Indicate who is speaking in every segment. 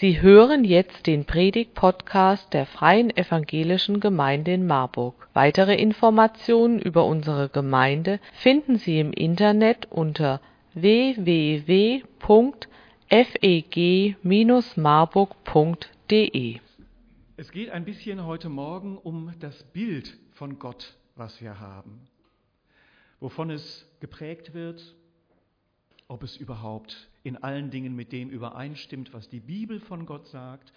Speaker 1: Sie hören jetzt den Predigt-Podcast der Freien Evangelischen Gemeinde in Marburg. Weitere Informationen über unsere Gemeinde finden Sie im Internet unter www.feg-marburg.de.
Speaker 2: Es geht ein bisschen heute Morgen um das Bild von Gott, was wir haben. Wovon es geprägt wird, ob es überhaupt in allen Dingen mit dem übereinstimmt, was die Bibel von Gott sagt.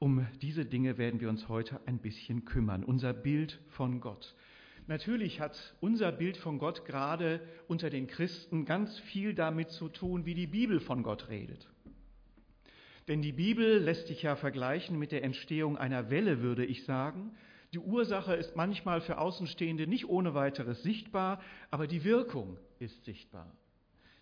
Speaker 2: Um diese Dinge werden wir uns heute ein bisschen kümmern. Unser Bild von Gott. Natürlich hat unser Bild von Gott gerade unter den Christen ganz viel damit zu tun, wie die Bibel von Gott redet. Denn die Bibel lässt sich ja vergleichen mit der Entstehung einer Welle, würde ich sagen. Die Ursache ist manchmal für Außenstehende nicht ohne weiteres sichtbar, aber die Wirkung ist sichtbar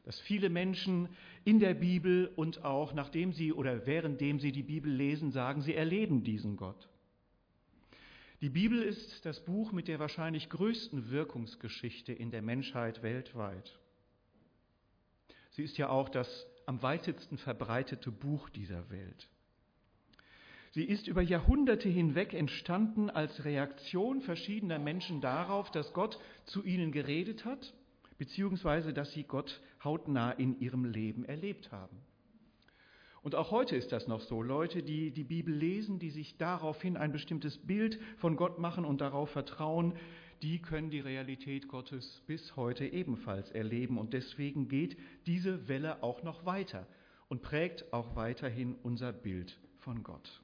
Speaker 2: dass viele Menschen in der Bibel und auch nachdem sie oder währenddem sie die Bibel lesen, sagen, sie erleben diesen Gott. Die Bibel ist das Buch mit der wahrscheinlich größten Wirkungsgeschichte in der Menschheit weltweit. Sie ist ja auch das am weitesten verbreitete Buch dieser Welt. Sie ist über Jahrhunderte hinweg entstanden als Reaktion verschiedener Menschen darauf, dass Gott zu ihnen geredet hat beziehungsweise dass sie Gott hautnah in ihrem Leben erlebt haben. Und auch heute ist das noch so. Leute, die die Bibel lesen, die sich daraufhin ein bestimmtes Bild von Gott machen und darauf vertrauen, die können die Realität Gottes bis heute ebenfalls erleben. Und deswegen geht diese Welle auch noch weiter und prägt auch weiterhin unser Bild von Gott.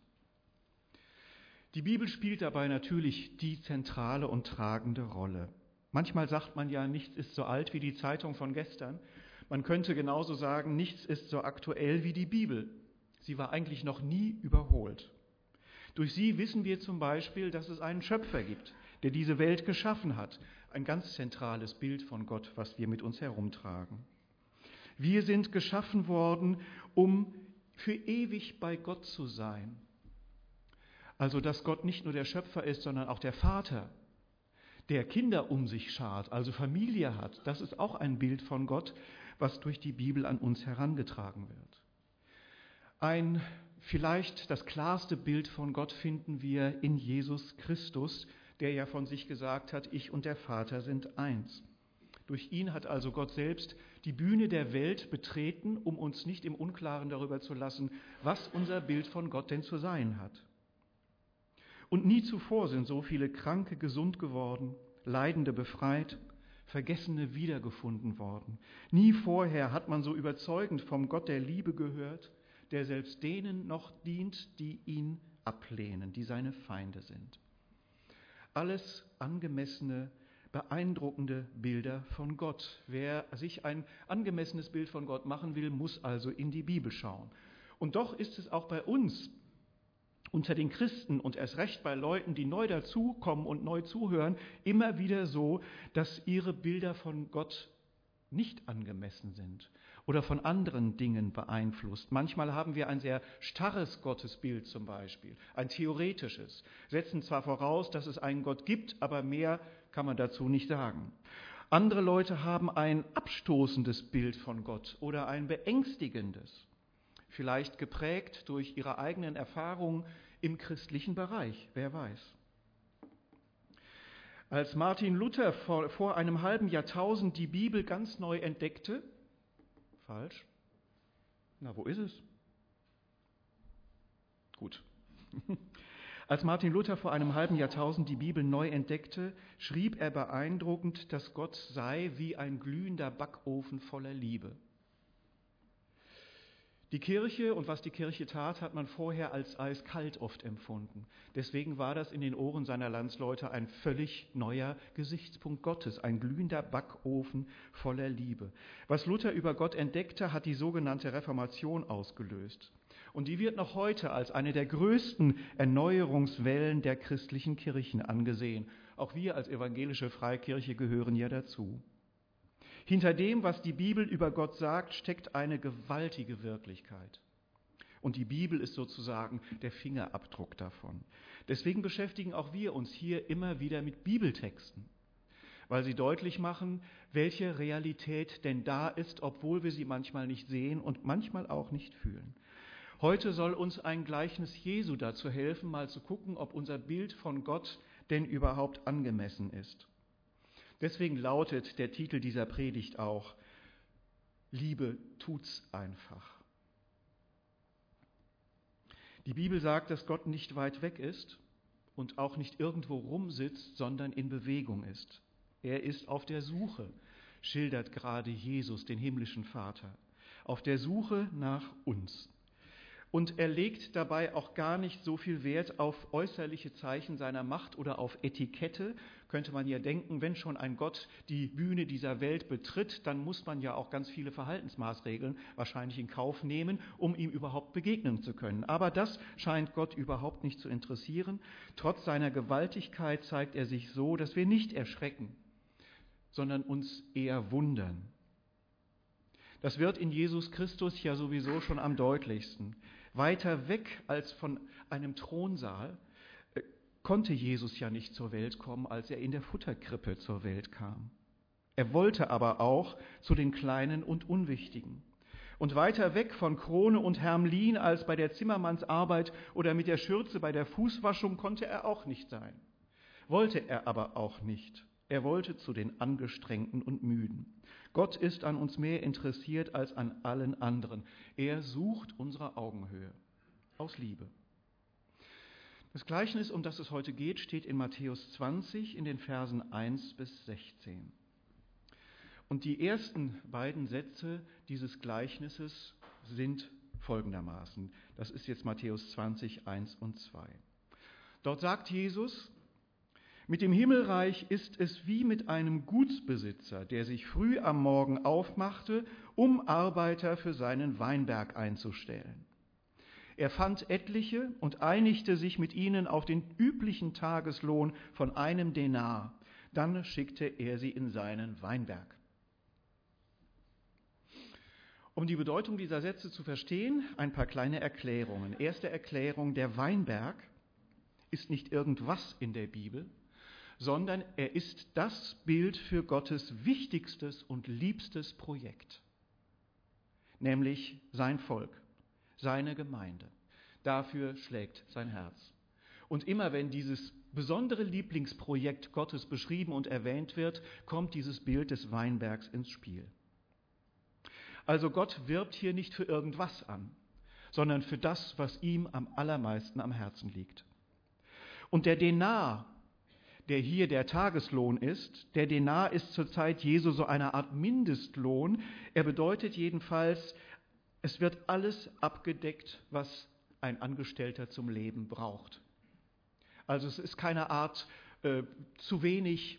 Speaker 2: Die Bibel spielt dabei natürlich die zentrale und tragende Rolle. Manchmal sagt man ja, nichts ist so alt wie die Zeitung von gestern. Man könnte genauso sagen, nichts ist so aktuell wie die Bibel. Sie war eigentlich noch nie überholt. Durch sie wissen wir zum Beispiel, dass es einen Schöpfer gibt, der diese Welt geschaffen hat. Ein ganz zentrales Bild von Gott, was wir mit uns herumtragen. Wir sind geschaffen worden, um für ewig bei Gott zu sein. Also, dass Gott nicht nur der Schöpfer ist, sondern auch der Vater, der Kinder um sich schart, also Familie hat, das ist auch ein Bild von Gott, was durch die Bibel an uns herangetragen wird. Ein vielleicht das klarste Bild von Gott finden wir in Jesus Christus, der ja von sich gesagt hat, ich und der Vater sind eins. Durch ihn hat also Gott selbst die Bühne der Welt betreten, um uns nicht im Unklaren darüber zu lassen, was unser Bild von Gott denn zu sein hat. Und nie zuvor sind so viele Kranke gesund geworden, Leidende befreit, Vergessene wiedergefunden worden. Nie vorher hat man so überzeugend vom Gott der Liebe gehört, der selbst denen noch dient, die ihn ablehnen, die seine Feinde sind. Alles angemessene, beeindruckende Bilder von Gott. Wer sich ein angemessenes Bild von Gott machen will, muss also in die Bibel schauen. Und doch ist es auch bei uns unter den Christen und erst recht bei Leuten, die neu dazukommen und neu zuhören, immer wieder so, dass ihre Bilder von Gott nicht angemessen sind oder von anderen Dingen beeinflusst. Manchmal haben wir ein sehr starres Gottesbild zum Beispiel, ein theoretisches, setzen zwar voraus, dass es einen Gott gibt, aber mehr kann man dazu nicht sagen. Andere Leute haben ein abstoßendes Bild von Gott oder ein beängstigendes vielleicht geprägt durch ihre eigenen Erfahrungen im christlichen Bereich, wer weiß. Als Martin Luther vor, vor einem halben Jahrtausend die Bibel ganz neu entdeckte, falsch, na wo ist es? Gut. Als Martin Luther vor einem halben Jahrtausend die Bibel neu entdeckte, schrieb er beeindruckend, dass Gott sei wie ein glühender Backofen voller Liebe. Die Kirche und was die Kirche tat, hat man vorher als eiskalt oft empfunden. Deswegen war das in den Ohren seiner Landsleute ein völlig neuer Gesichtspunkt Gottes, ein glühender Backofen voller Liebe. Was Luther über Gott entdeckte, hat die sogenannte Reformation ausgelöst. Und die wird noch heute als eine der größten Erneuerungswellen der christlichen Kirchen angesehen. Auch wir als evangelische Freikirche gehören ja dazu. Hinter dem, was die Bibel über Gott sagt, steckt eine gewaltige Wirklichkeit. Und die Bibel ist sozusagen der Fingerabdruck davon. Deswegen beschäftigen auch wir uns hier immer wieder mit Bibeltexten, weil sie deutlich machen, welche Realität denn da ist, obwohl wir sie manchmal nicht sehen und manchmal auch nicht fühlen. Heute soll uns ein Gleichnis Jesu dazu helfen, mal zu gucken, ob unser Bild von Gott denn überhaupt angemessen ist. Deswegen lautet der Titel dieser Predigt auch, Liebe tut's einfach. Die Bibel sagt, dass Gott nicht weit weg ist und auch nicht irgendwo rumsitzt, sondern in Bewegung ist. Er ist auf der Suche, schildert gerade Jesus den himmlischen Vater, auf der Suche nach uns. Und er legt dabei auch gar nicht so viel Wert auf äußerliche Zeichen seiner Macht oder auf Etikette. Könnte man ja denken, wenn schon ein Gott die Bühne dieser Welt betritt, dann muss man ja auch ganz viele Verhaltensmaßregeln wahrscheinlich in Kauf nehmen, um ihm überhaupt begegnen zu können. Aber das scheint Gott überhaupt nicht zu interessieren. Trotz seiner Gewaltigkeit zeigt er sich so, dass wir nicht erschrecken, sondern uns eher wundern. Das wird in Jesus Christus ja sowieso schon am deutlichsten. Weiter weg als von einem Thronsaal konnte Jesus ja nicht zur Welt kommen, als er in der Futterkrippe zur Welt kam. Er wollte aber auch zu den Kleinen und Unwichtigen. Und weiter weg von Krone und Hermlin als bei der Zimmermannsarbeit oder mit der Schürze bei der Fußwaschung konnte er auch nicht sein. Wollte er aber auch nicht. Er wollte zu den Angestrengten und Müden. Gott ist an uns mehr interessiert als an allen anderen. Er sucht unsere Augenhöhe aus Liebe. Das Gleichnis, um das es heute geht, steht in Matthäus 20 in den Versen 1 bis 16. Und die ersten beiden Sätze dieses Gleichnisses sind folgendermaßen. Das ist jetzt Matthäus 20, 1 und 2. Dort sagt Jesus, mit dem Himmelreich ist es wie mit einem Gutsbesitzer, der sich früh am Morgen aufmachte, um Arbeiter für seinen Weinberg einzustellen. Er fand etliche und einigte sich mit ihnen auf den üblichen Tageslohn von einem Denar. Dann schickte er sie in seinen Weinberg. Um die Bedeutung dieser Sätze zu verstehen, ein paar kleine Erklärungen. Erste Erklärung, der Weinberg ist nicht irgendwas in der Bibel, sondern er ist das Bild für Gottes wichtigstes und liebstes Projekt, nämlich sein Volk, seine Gemeinde. Dafür schlägt sein Herz. Und immer wenn dieses besondere Lieblingsprojekt Gottes beschrieben und erwähnt wird, kommt dieses Bild des Weinbergs ins Spiel. Also Gott wirbt hier nicht für irgendwas an, sondern für das, was ihm am allermeisten am Herzen liegt. Und der Denar, der hier der Tageslohn ist. Der Denar ist zur Zeit Jesu so eine Art Mindestlohn. Er bedeutet jedenfalls, es wird alles abgedeckt, was ein Angestellter zum Leben braucht. Also es ist keine Art äh, zu wenig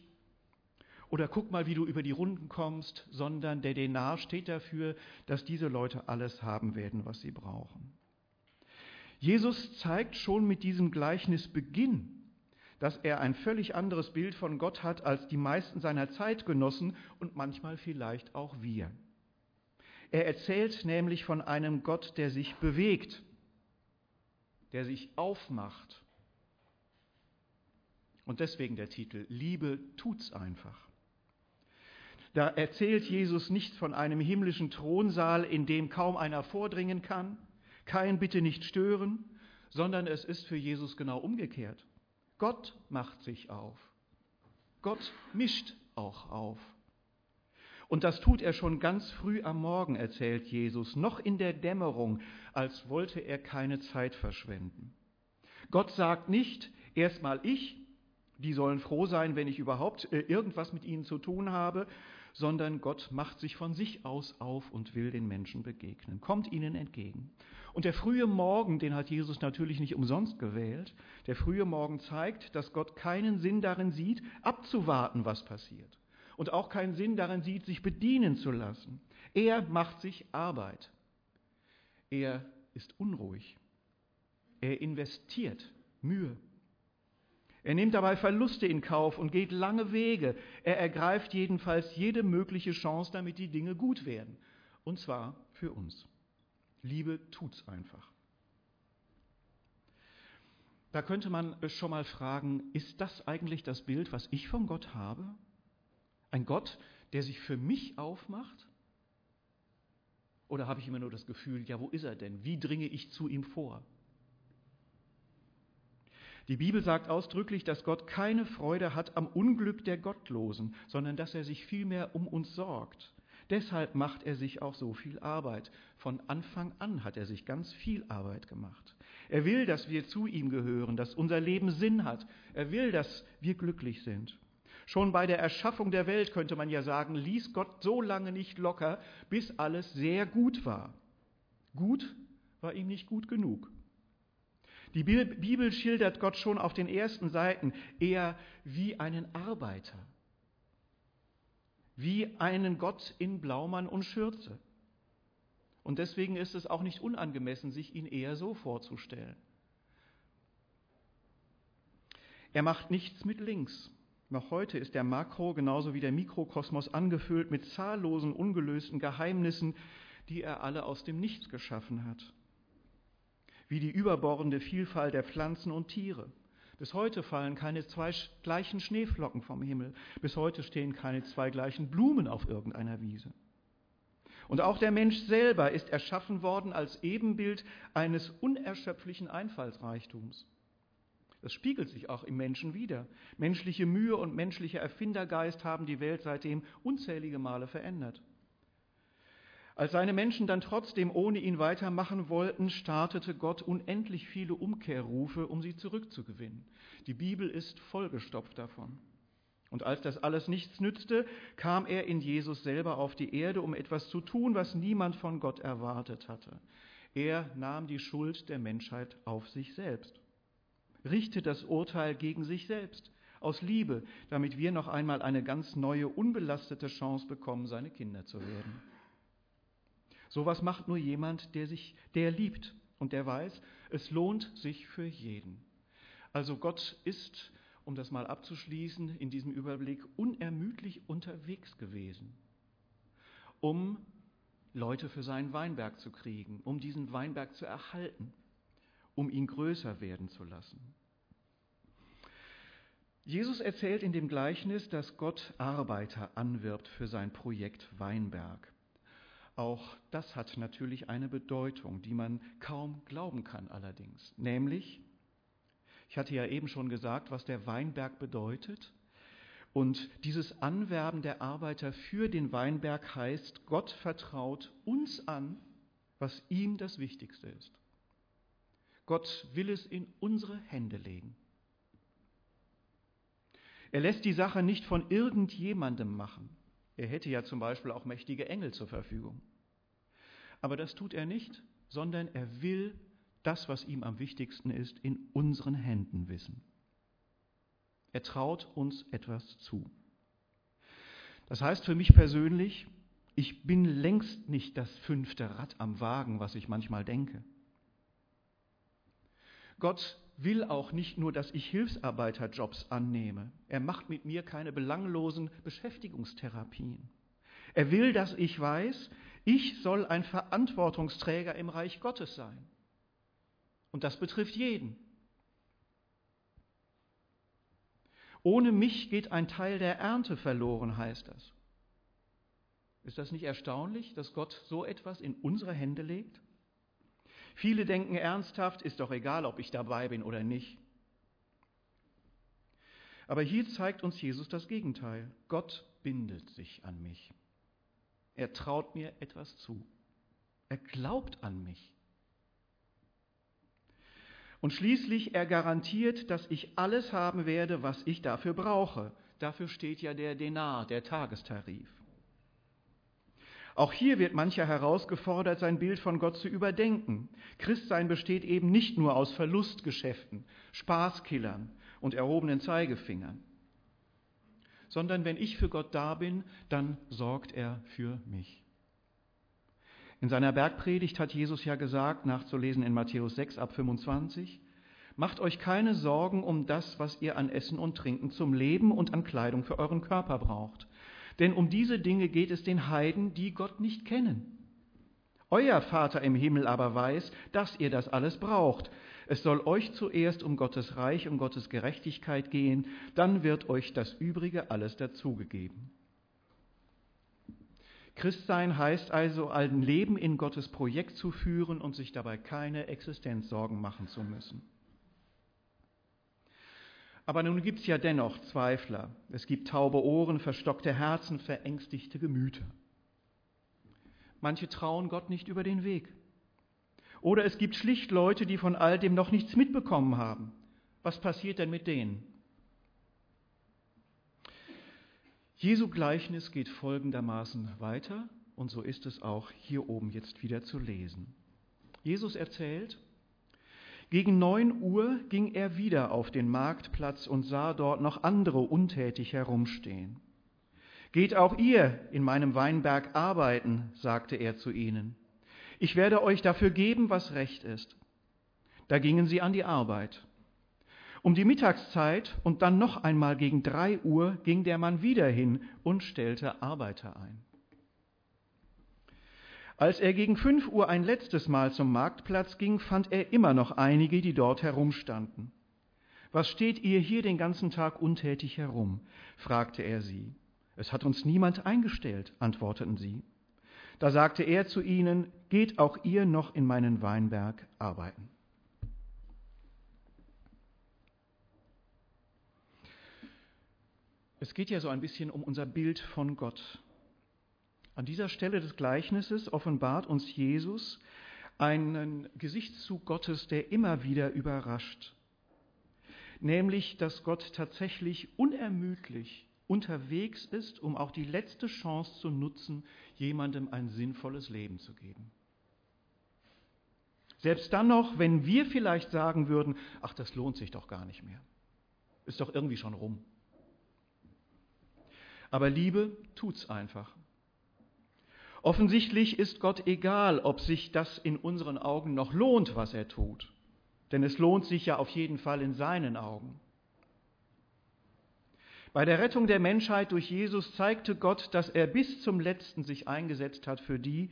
Speaker 2: oder guck mal, wie du über die Runden kommst, sondern der Denar steht dafür, dass diese Leute alles haben werden, was sie brauchen. Jesus zeigt schon mit diesem Gleichnis Beginn, dass er ein völlig anderes Bild von Gott hat als die meisten seiner Zeitgenossen und manchmal vielleicht auch wir. Er erzählt nämlich von einem Gott, der sich bewegt, der sich aufmacht. Und deswegen der Titel, Liebe tut's einfach. Da erzählt Jesus nicht von einem himmlischen Thronsaal, in dem kaum einer vordringen kann, kein Bitte nicht stören, sondern es ist für Jesus genau umgekehrt. Gott macht sich auf. Gott mischt auch auf. Und das tut er schon ganz früh am Morgen, erzählt Jesus, noch in der Dämmerung, als wollte er keine Zeit verschwenden. Gott sagt nicht, erstmal ich, die sollen froh sein, wenn ich überhaupt äh, irgendwas mit ihnen zu tun habe, sondern Gott macht sich von sich aus auf und will den Menschen begegnen, kommt ihnen entgegen. Und der frühe Morgen, den hat Jesus natürlich nicht umsonst gewählt, der frühe Morgen zeigt, dass Gott keinen Sinn darin sieht, abzuwarten, was passiert. Und auch keinen Sinn darin sieht, sich bedienen zu lassen. Er macht sich Arbeit. Er ist unruhig. Er investiert Mühe. Er nimmt dabei Verluste in Kauf und geht lange Wege. Er ergreift jedenfalls jede mögliche Chance, damit die Dinge gut werden. Und zwar für uns. Liebe tut's einfach. Da könnte man schon mal fragen, ist das eigentlich das Bild, was ich von Gott habe? Ein Gott, der sich für mich aufmacht? Oder habe ich immer nur das Gefühl, ja, wo ist er denn? Wie dringe ich zu ihm vor? Die Bibel sagt ausdrücklich, dass Gott keine Freude hat am Unglück der Gottlosen, sondern dass er sich vielmehr um uns sorgt. Deshalb macht er sich auch so viel Arbeit. Von Anfang an hat er sich ganz viel Arbeit gemacht. Er will, dass wir zu ihm gehören, dass unser Leben Sinn hat. Er will, dass wir glücklich sind. Schon bei der Erschaffung der Welt könnte man ja sagen, ließ Gott so lange nicht locker, bis alles sehr gut war. Gut war ihm nicht gut genug. Die Bibel schildert Gott schon auf den ersten Seiten eher wie einen Arbeiter, wie einen Gott in Blaumann und Schürze. Und deswegen ist es auch nicht unangemessen, sich ihn eher so vorzustellen. Er macht nichts mit links. Noch heute ist der Makro genauso wie der Mikrokosmos angefüllt mit zahllosen ungelösten Geheimnissen, die er alle aus dem Nichts geschaffen hat. Wie die überbordende Vielfalt der Pflanzen und Tiere. Bis heute fallen keine zwei gleichen Schneeflocken vom Himmel. Bis heute stehen keine zwei gleichen Blumen auf irgendeiner Wiese. Und auch der Mensch selber ist erschaffen worden als Ebenbild eines unerschöpflichen Einfallsreichtums. Das spiegelt sich auch im Menschen wider. Menschliche Mühe und menschlicher Erfindergeist haben die Welt seitdem unzählige Male verändert. Als seine Menschen dann trotzdem ohne ihn weitermachen wollten, startete Gott unendlich viele Umkehrrufe, um sie zurückzugewinnen. Die Bibel ist vollgestopft davon. Und als das alles nichts nützte, kam er in Jesus selber auf die Erde, um etwas zu tun, was niemand von Gott erwartet hatte. Er nahm die Schuld der Menschheit auf sich selbst richtet das Urteil gegen sich selbst, aus Liebe, damit wir noch einmal eine ganz neue, unbelastete Chance bekommen, seine Kinder zu werden. Sowas macht nur jemand, der sich, der liebt und der weiß, es lohnt sich für jeden. Also Gott ist, um das mal abzuschließen, in diesem Überblick unermüdlich unterwegs gewesen, um Leute für seinen Weinberg zu kriegen, um diesen Weinberg zu erhalten um ihn größer werden zu lassen. Jesus erzählt in dem Gleichnis, dass Gott Arbeiter anwirbt für sein Projekt Weinberg. Auch das hat natürlich eine Bedeutung, die man kaum glauben kann allerdings. Nämlich, ich hatte ja eben schon gesagt, was der Weinberg bedeutet. Und dieses Anwerben der Arbeiter für den Weinberg heißt, Gott vertraut uns an, was ihm das Wichtigste ist. Gott will es in unsere Hände legen. Er lässt die Sache nicht von irgendjemandem machen. Er hätte ja zum Beispiel auch mächtige Engel zur Verfügung. Aber das tut er nicht, sondern er will das, was ihm am wichtigsten ist, in unseren Händen wissen. Er traut uns etwas zu. Das heißt für mich persönlich, ich bin längst nicht das fünfte Rad am Wagen, was ich manchmal denke. Gott will auch nicht nur, dass ich Hilfsarbeiterjobs annehme. Er macht mit mir keine belanglosen Beschäftigungstherapien. Er will, dass ich weiß, ich soll ein Verantwortungsträger im Reich Gottes sein. Und das betrifft jeden. Ohne mich geht ein Teil der Ernte verloren, heißt das. Ist das nicht erstaunlich, dass Gott so etwas in unsere Hände legt? Viele denken ernsthaft, ist doch egal, ob ich dabei bin oder nicht. Aber hier zeigt uns Jesus das Gegenteil. Gott bindet sich an mich. Er traut mir etwas zu. Er glaubt an mich. Und schließlich, er garantiert, dass ich alles haben werde, was ich dafür brauche. Dafür steht ja der Denar, der Tagestarif. Auch hier wird mancher herausgefordert, sein Bild von Gott zu überdenken. Christsein besteht eben nicht nur aus Verlustgeschäften, Spaßkillern und erhobenen Zeigefingern, sondern wenn ich für Gott da bin, dann sorgt er für mich. In seiner Bergpredigt hat Jesus ja gesagt, nachzulesen in Matthäus 6 ab 25, Macht euch keine Sorgen um das, was ihr an Essen und Trinken zum Leben und an Kleidung für euren Körper braucht. Denn um diese Dinge geht es den Heiden, die Gott nicht kennen. Euer Vater im Himmel aber weiß, dass ihr das alles braucht. Es soll euch zuerst um Gottes Reich, um Gottes Gerechtigkeit gehen, dann wird euch das Übrige alles dazugegeben. Christsein heißt also, ein Leben in Gottes Projekt zu führen und sich dabei keine Existenzsorgen machen zu müssen. Aber nun gibt es ja dennoch Zweifler. Es gibt taube Ohren, verstockte Herzen, verängstigte Gemüter. Manche trauen Gott nicht über den Weg. Oder es gibt schlicht Leute, die von all dem noch nichts mitbekommen haben. Was passiert denn mit denen? Jesu Gleichnis geht folgendermaßen weiter und so ist es auch hier oben jetzt wieder zu lesen. Jesus erzählt, gegen neun Uhr ging er wieder auf den Marktplatz und sah dort noch andere untätig herumstehen. Geht auch ihr in meinem Weinberg arbeiten, sagte er zu ihnen. Ich werde euch dafür geben, was recht ist. Da gingen sie an die Arbeit. Um die Mittagszeit und dann noch einmal gegen drei Uhr ging der Mann wieder hin und stellte Arbeiter ein. Als er gegen fünf Uhr ein letztes Mal zum Marktplatz ging, fand er immer noch einige, die dort herumstanden. Was steht ihr hier den ganzen Tag untätig herum? fragte er sie. Es hat uns niemand eingestellt, antworteten sie. Da sagte er zu ihnen, geht auch ihr noch in meinen Weinberg arbeiten. Es geht ja so ein bisschen um unser Bild von Gott. An dieser Stelle des Gleichnisses offenbart uns Jesus einen Gesichtszug Gottes, der immer wieder überrascht. Nämlich, dass Gott tatsächlich unermüdlich unterwegs ist, um auch die letzte Chance zu nutzen, jemandem ein sinnvolles Leben zu geben. Selbst dann noch, wenn wir vielleicht sagen würden, ach, das lohnt sich doch gar nicht mehr. Ist doch irgendwie schon rum. Aber Liebe tut's einfach. Offensichtlich ist Gott egal, ob sich das in unseren Augen noch lohnt, was er tut. Denn es lohnt sich ja auf jeden Fall in seinen Augen. Bei der Rettung der Menschheit durch Jesus zeigte Gott, dass er bis zum letzten sich eingesetzt hat für die,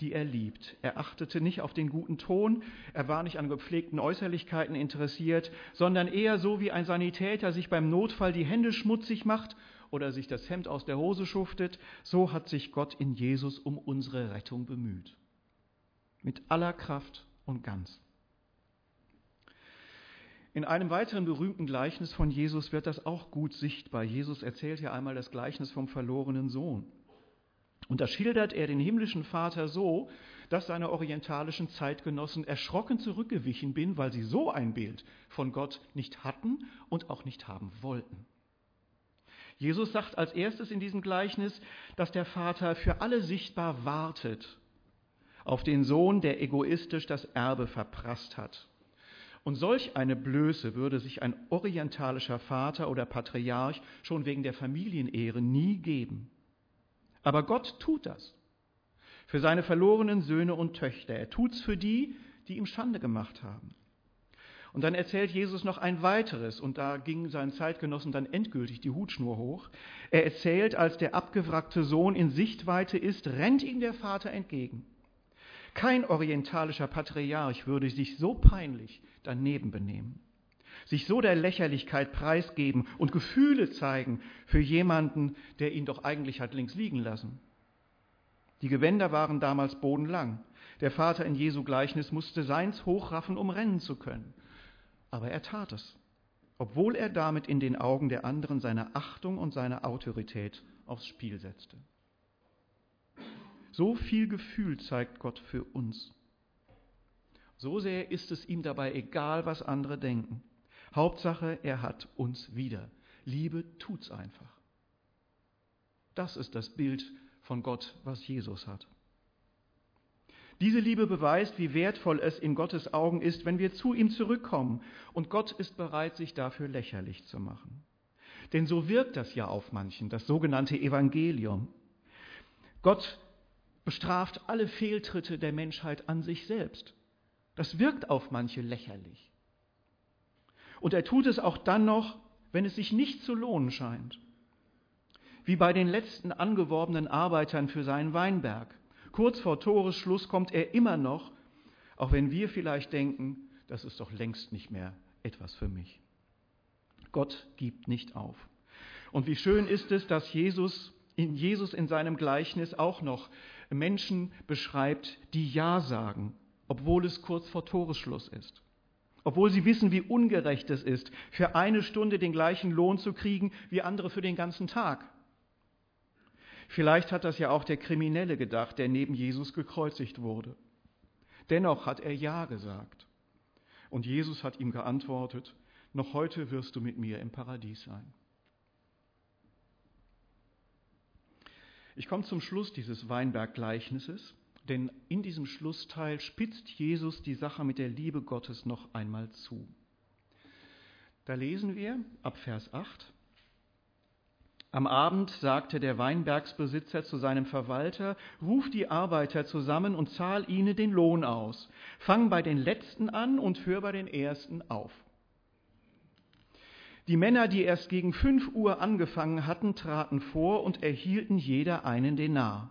Speaker 2: die er liebt. Er achtete nicht auf den guten Ton, er war nicht an gepflegten Äußerlichkeiten interessiert, sondern eher so wie ein Sanitäter sich beim Notfall die Hände schmutzig macht oder sich das Hemd aus der Hose schuftet, so hat sich Gott in Jesus um unsere Rettung bemüht. Mit aller Kraft und ganz. In einem weiteren berühmten Gleichnis von Jesus wird das auch gut sichtbar. Jesus erzählt ja einmal das Gleichnis vom verlorenen Sohn. Und da schildert er den himmlischen Vater so, dass seine orientalischen Zeitgenossen erschrocken zurückgewichen bin, weil sie so ein Bild von Gott nicht hatten und auch nicht haben wollten. Jesus sagt als erstes in diesem Gleichnis, dass der Vater für alle sichtbar wartet auf den Sohn, der egoistisch das Erbe verprasst hat. Und solch eine Blöße würde sich ein orientalischer Vater oder Patriarch schon wegen der Familienehre nie geben. Aber Gott tut das für seine verlorenen Söhne und Töchter. Er tut's für die, die ihm Schande gemacht haben. Und dann erzählt Jesus noch ein weiteres, und da ging seinen Zeitgenossen dann endgültig die Hutschnur hoch. Er erzählt, als der abgewrackte Sohn in Sichtweite ist, rennt ihm der Vater entgegen. Kein orientalischer Patriarch würde sich so peinlich daneben benehmen, sich so der Lächerlichkeit preisgeben und Gefühle zeigen für jemanden, der ihn doch eigentlich hat links liegen lassen. Die Gewänder waren damals bodenlang. Der Vater in Jesu Gleichnis musste seins hochraffen, um rennen zu können. Aber er tat es, obwohl er damit in den Augen der anderen seine Achtung und seine Autorität aufs Spiel setzte. So viel Gefühl zeigt Gott für uns. So sehr ist es ihm dabei egal, was andere denken. Hauptsache, er hat uns wieder. Liebe tut's einfach. Das ist das Bild von Gott, was Jesus hat. Diese Liebe beweist, wie wertvoll es in Gottes Augen ist, wenn wir zu ihm zurückkommen. Und Gott ist bereit, sich dafür lächerlich zu machen. Denn so wirkt das ja auf manchen, das sogenannte Evangelium. Gott bestraft alle Fehltritte der Menschheit an sich selbst. Das wirkt auf manche lächerlich. Und er tut es auch dann noch, wenn es sich nicht zu lohnen scheint. Wie bei den letzten angeworbenen Arbeitern für seinen Weinberg. Kurz vor Toresschluss kommt er immer noch, auch wenn wir vielleicht denken, das ist doch längst nicht mehr etwas für mich. Gott gibt nicht auf. Und wie schön ist es, dass Jesus in Jesus in seinem Gleichnis auch noch Menschen beschreibt, die Ja sagen, obwohl es kurz vor Toresschluss ist. Obwohl sie wissen, wie ungerecht es ist, für eine Stunde den gleichen Lohn zu kriegen wie andere für den ganzen Tag. Vielleicht hat das ja auch der Kriminelle gedacht, der neben Jesus gekreuzigt wurde. Dennoch hat er Ja gesagt. Und Jesus hat ihm geantwortet, noch heute wirst du mit mir im Paradies sein. Ich komme zum Schluss dieses Weinberggleichnisses, denn in diesem Schlussteil spitzt Jesus die Sache mit der Liebe Gottes noch einmal zu. Da lesen wir ab Vers 8. Am Abend sagte der Weinbergsbesitzer zu seinem Verwalter, ruf die Arbeiter zusammen und zahl ihnen den Lohn aus. Fang bei den Letzten an und hör bei den Ersten auf. Die Männer, die erst gegen fünf Uhr angefangen hatten, traten vor und erhielten jeder einen Denar.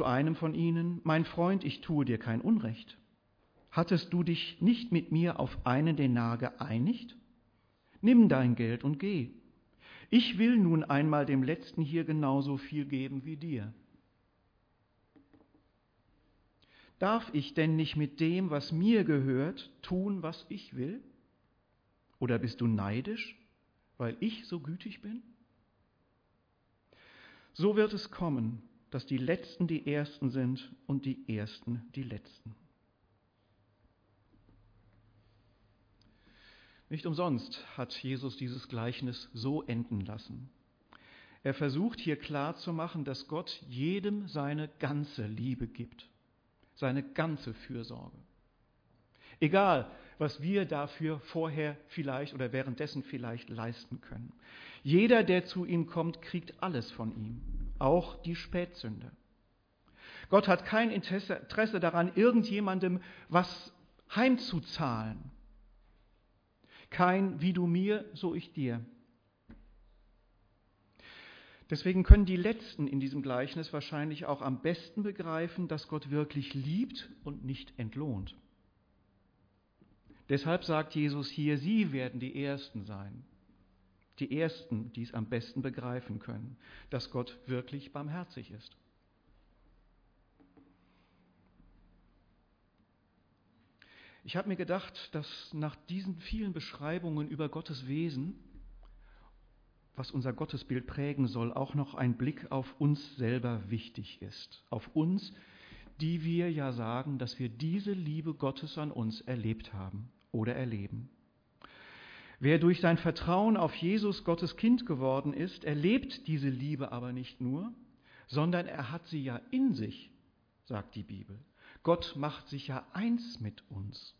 Speaker 2: zu einem von ihnen, mein Freund, ich tue dir kein Unrecht. Hattest du dich nicht mit mir auf einen Denar geeinigt? Nimm dein Geld und geh. Ich will nun einmal dem Letzten hier genauso viel geben wie dir. Darf ich denn nicht mit dem, was mir gehört, tun, was ich will? Oder bist du neidisch, weil ich so gütig bin? So wird es kommen, dass die Letzten die Ersten sind und die Ersten die Letzten. Nicht umsonst hat Jesus dieses Gleichnis so enden lassen. Er versucht hier klarzumachen, dass Gott jedem seine ganze Liebe gibt seine ganze Fürsorge. Egal, was wir dafür vorher vielleicht oder währenddessen vielleicht leisten können. Jeder, der zu ihm kommt, kriegt alles von ihm, auch die Spätsünde. Gott hat kein Interesse daran, irgendjemandem was heimzuzahlen. Kein wie du mir, so ich dir. Deswegen können die Letzten in diesem Gleichnis wahrscheinlich auch am besten begreifen, dass Gott wirklich liebt und nicht entlohnt. Deshalb sagt Jesus hier, Sie werden die Ersten sein. Die Ersten, die es am besten begreifen können, dass Gott wirklich barmherzig ist. Ich habe mir gedacht, dass nach diesen vielen Beschreibungen über Gottes Wesen was unser Gottesbild prägen soll, auch noch ein Blick auf uns selber wichtig ist. Auf uns, die wir ja sagen, dass wir diese Liebe Gottes an uns erlebt haben oder erleben. Wer durch sein Vertrauen auf Jesus Gottes Kind geworden ist, erlebt diese Liebe aber nicht nur, sondern er hat sie ja in sich, sagt die Bibel. Gott macht sich ja eins mit uns.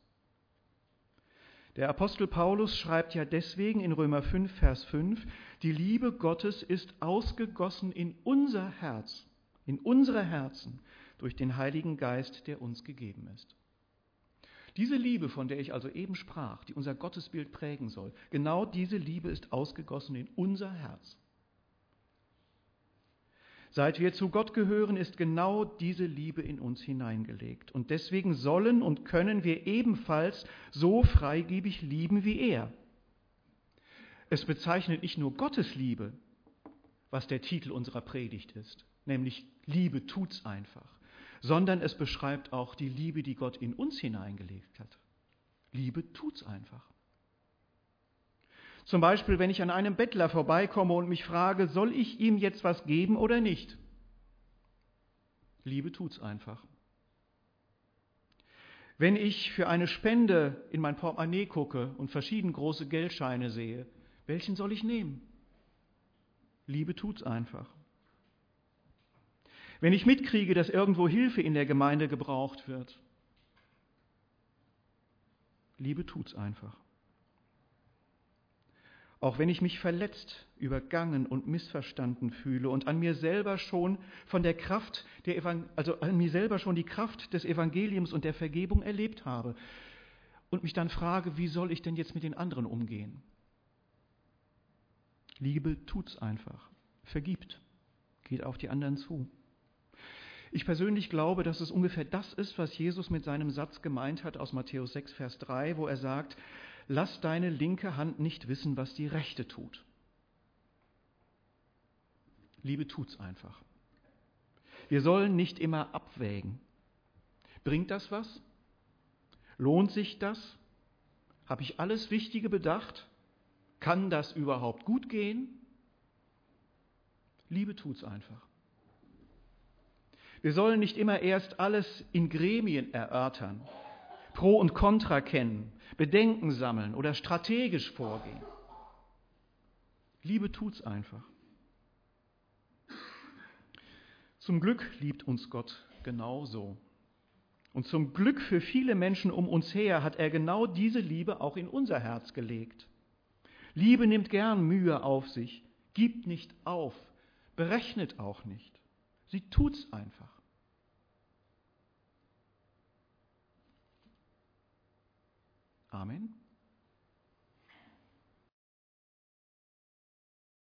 Speaker 2: Der Apostel Paulus schreibt ja deswegen in Römer 5, Vers 5, die Liebe Gottes ist ausgegossen in unser Herz, in unsere Herzen durch den Heiligen Geist, der uns gegeben ist. Diese Liebe, von der ich also eben sprach, die unser Gottesbild prägen soll, genau diese Liebe ist ausgegossen in unser Herz. Seit wir zu Gott gehören, ist genau diese Liebe in uns hineingelegt. Und deswegen sollen und können wir ebenfalls so freigebig lieben wie er. Es bezeichnet nicht nur Gottes Liebe, was der Titel unserer Predigt ist, nämlich Liebe tut's einfach, sondern es beschreibt auch die Liebe, die Gott in uns hineingelegt hat. Liebe tut's einfach. Zum Beispiel, wenn ich an einem Bettler vorbeikomme und mich frage, soll ich ihm jetzt was geben oder nicht? Liebe tut's einfach. Wenn ich für eine Spende in mein Portemonnaie gucke und verschieden große Geldscheine sehe, welchen soll ich nehmen? Liebe tut's einfach. Wenn ich mitkriege, dass irgendwo Hilfe in der Gemeinde gebraucht wird, Liebe tut's einfach. auch wenn ich mich verletzt, übergangen und missverstanden fühle und an mir selber schon von der Kraft der also an mir selber schon die Kraft des Evangeliums und der Vergebung erlebt habe und mich dann frage, wie soll ich denn jetzt mit den anderen umgehen? Liebe tut's einfach, vergibt, geht auf die anderen zu. Ich persönlich glaube, dass es ungefähr das ist, was Jesus mit seinem Satz gemeint hat aus Matthäus 6, Vers 3, wo er sagt, lass deine linke Hand nicht wissen, was die rechte tut. Liebe tut's einfach. Wir sollen nicht immer abwägen. Bringt das was? Lohnt sich das? Habe ich alles Wichtige bedacht? Kann das überhaupt gut gehen? Liebe tut's einfach. Wir sollen nicht immer erst alles in Gremien erörtern, Pro und Contra kennen, Bedenken sammeln oder strategisch vorgehen. Liebe tut's einfach. Zum Glück liebt uns Gott genauso. Und zum Glück für viele Menschen um uns her hat er genau diese Liebe auch in unser Herz gelegt. Liebe nimmt gern Mühe auf sich, gibt nicht auf, berechnet auch nicht. Sie tut's einfach. Amen.